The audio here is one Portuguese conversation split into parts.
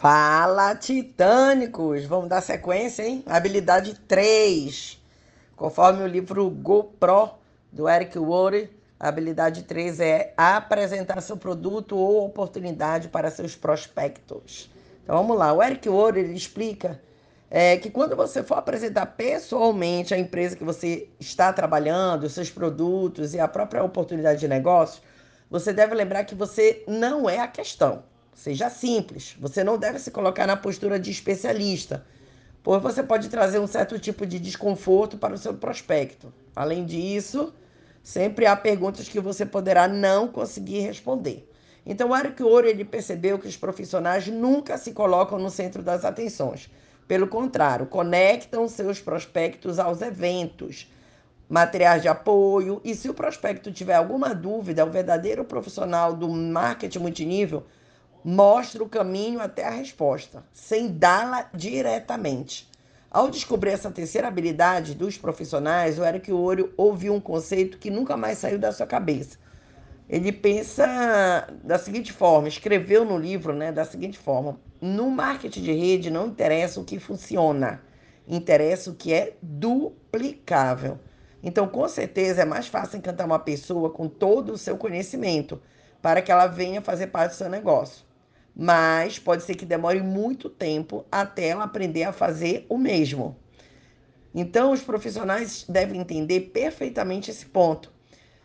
Fala, titânicos! Vamos dar sequência, hein? Habilidade 3. Conforme o livro GoPro do Eric Worre, a habilidade 3 é apresentar seu produto ou oportunidade para seus prospectos. Então vamos lá. O Eric Worre ele explica é, que quando você for apresentar pessoalmente a empresa que você está trabalhando, seus produtos e a própria oportunidade de negócio, você deve lembrar que você não é a questão. Seja simples. Você não deve se colocar na postura de especialista, pois você pode trazer um certo tipo de desconforto para o seu prospecto. Além disso, sempre há perguntas que você poderá não conseguir responder. Então, o Eric Ouro ele percebeu que os profissionais nunca se colocam no centro das atenções. Pelo contrário, conectam seus prospectos aos eventos, materiais de apoio, e se o prospecto tiver alguma dúvida, o verdadeiro profissional do marketing multinível mostra o caminho até a resposta, sem dá-la diretamente. Ao descobrir essa terceira habilidade dos profissionais, o Eric Ouro ouviu um conceito que nunca mais saiu da sua cabeça. Ele pensa da seguinte forma, escreveu no livro né, da seguinte forma: no marketing de rede não interessa o que funciona, interessa o que é duplicável. Então, com certeza, é mais fácil encantar uma pessoa com todo o seu conhecimento para que ela venha fazer parte do seu negócio mas pode ser que demore muito tempo até ela aprender a fazer o mesmo. Então, os profissionais devem entender perfeitamente esse ponto.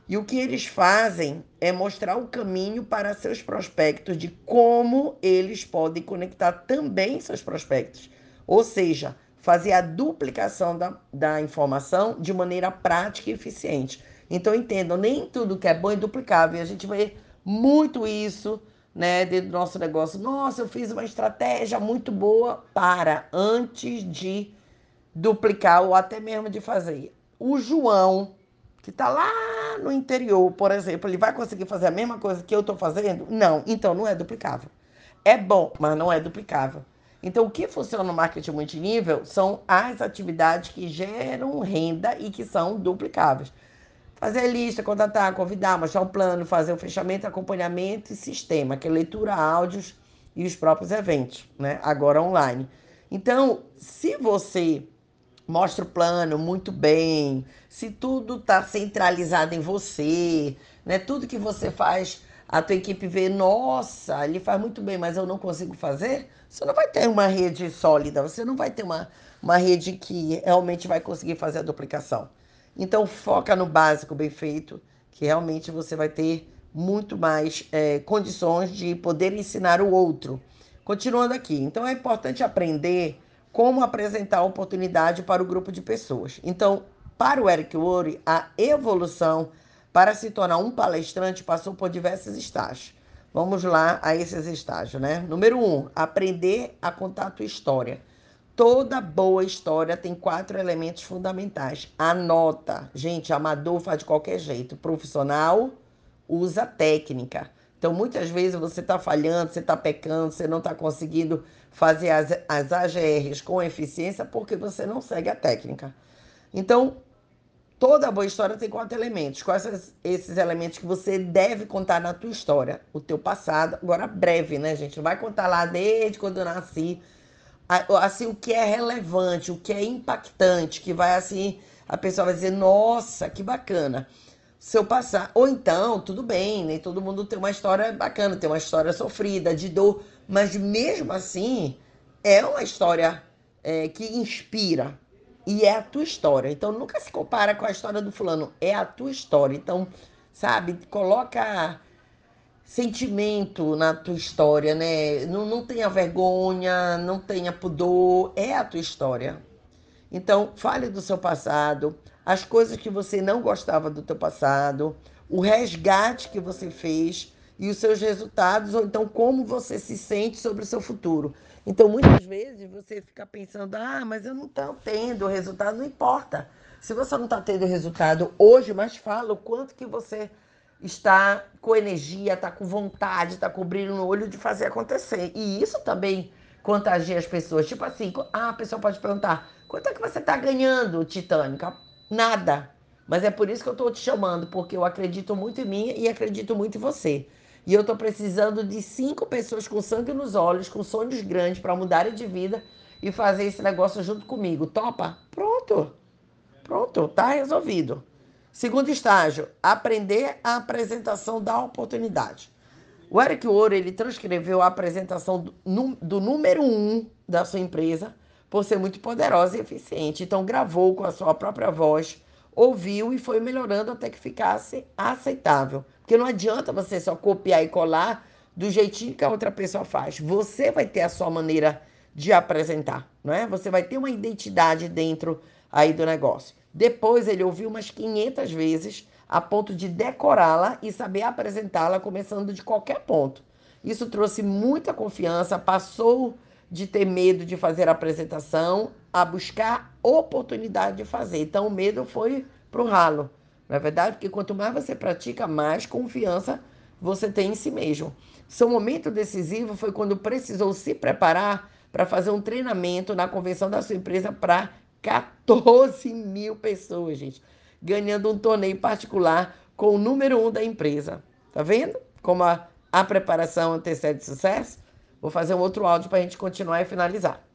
E o que eles fazem é mostrar o caminho para seus prospectos de como eles podem conectar também seus prospectos. Ou seja, fazer a duplicação da, da informação de maneira prática e eficiente. Então, entendam, nem tudo que é bom é duplicável. E a gente vê muito isso né, dentro do nosso negócio. Nossa, eu fiz uma estratégia muito boa para antes de duplicar ou até mesmo de fazer. O João, que está lá no interior, por exemplo, ele vai conseguir fazer a mesma coisa que eu estou fazendo? Não, então não é duplicável. É bom, mas não é duplicável. Então, o que funciona no marketing multinível são as atividades que geram renda e que são duplicáveis. Fazer lista, contratar, convidar, mostrar o plano, fazer o fechamento, acompanhamento e sistema, que é leitura, áudios e os próprios eventos, né? Agora online. Então, se você mostra o plano muito bem, se tudo está centralizado em você, né? Tudo que você faz, a tua equipe vê, nossa, ele faz muito bem, mas eu não consigo fazer, você não vai ter uma rede sólida, você não vai ter uma, uma rede que realmente vai conseguir fazer a duplicação. Então, foca no básico bem feito, que realmente você vai ter muito mais é, condições de poder ensinar o outro. Continuando aqui, então é importante aprender como apresentar a oportunidade para o grupo de pessoas. Então, para o Eric Worre, a evolução para se tornar um palestrante passou por diversos estágios. Vamos lá a esses estágios, né? Número um, aprender a contar a tua história. Toda boa história tem quatro elementos fundamentais. Anota. Gente, amador faz de qualquer jeito. Profissional usa técnica. Então, muitas vezes você está falhando, você está pecando, você não está conseguindo fazer as, as AGRs com eficiência porque você não segue a técnica. Então, toda boa história tem quatro elementos. Quais são esses elementos que você deve contar na tua história? O teu passado. Agora, breve, né, gente? Não vai contar lá desde quando eu nasci assim, o que é relevante, o que é impactante, que vai assim, a pessoa vai dizer, nossa, que bacana. Se eu passar, ou então, tudo bem, nem todo mundo tem uma história bacana, tem uma história sofrida, de dor, mas mesmo assim, é uma história é, que inspira, e é a tua história. Então, nunca se compara com a história do fulano, é a tua história. Então, sabe, coloca sentimento na tua história, né? Não, não tenha vergonha, não tenha pudor, é a tua história. Então, fale do seu passado, as coisas que você não gostava do teu passado, o resgate que você fez e os seus resultados, ou então como você se sente sobre o seu futuro. Então, muitas vezes você fica pensando, ah, mas eu não estou tendo resultado, não importa. Se você não está tendo resultado hoje, mas fala o quanto que você está com energia, está com vontade, está cobrindo no olho de fazer acontecer. E isso também contagia as pessoas. Tipo assim, ah, a pessoa pode perguntar: quanto é que você está ganhando, Titânica? Nada. Mas é por isso que eu estou te chamando, porque eu acredito muito em mim e acredito muito em você. e eu estou precisando de cinco pessoas com sangue nos olhos, com sonhos grandes para mudarem de vida e fazer esse negócio junto comigo. Topa? Pronto. Pronto, tá resolvido. Segundo estágio, aprender a apresentação da oportunidade. O Eric Ouro, ele transcreveu a apresentação do, do número um da sua empresa por ser muito poderosa e eficiente. Então, gravou com a sua própria voz, ouviu e foi melhorando até que ficasse aceitável. Porque não adianta você só copiar e colar do jeitinho que a outra pessoa faz. Você vai ter a sua maneira de apresentar, não é? Você vai ter uma identidade dentro aí do negócio. Depois ele ouviu umas 500 vezes a ponto de decorá-la e saber apresentá-la começando de qualquer ponto. Isso trouxe muita confiança, passou de ter medo de fazer a apresentação a buscar oportunidade de fazer. Então o medo foi para o ralo. Não é verdade? Porque quanto mais você pratica, mais confiança você tem em si mesmo. Seu momento decisivo foi quando precisou se preparar para fazer um treinamento na convenção da sua empresa para 14 mil pessoas, gente, ganhando um torneio particular com o número um da empresa. Tá vendo como a, a preparação antecede sucesso? Vou fazer um outro áudio para a gente continuar e finalizar.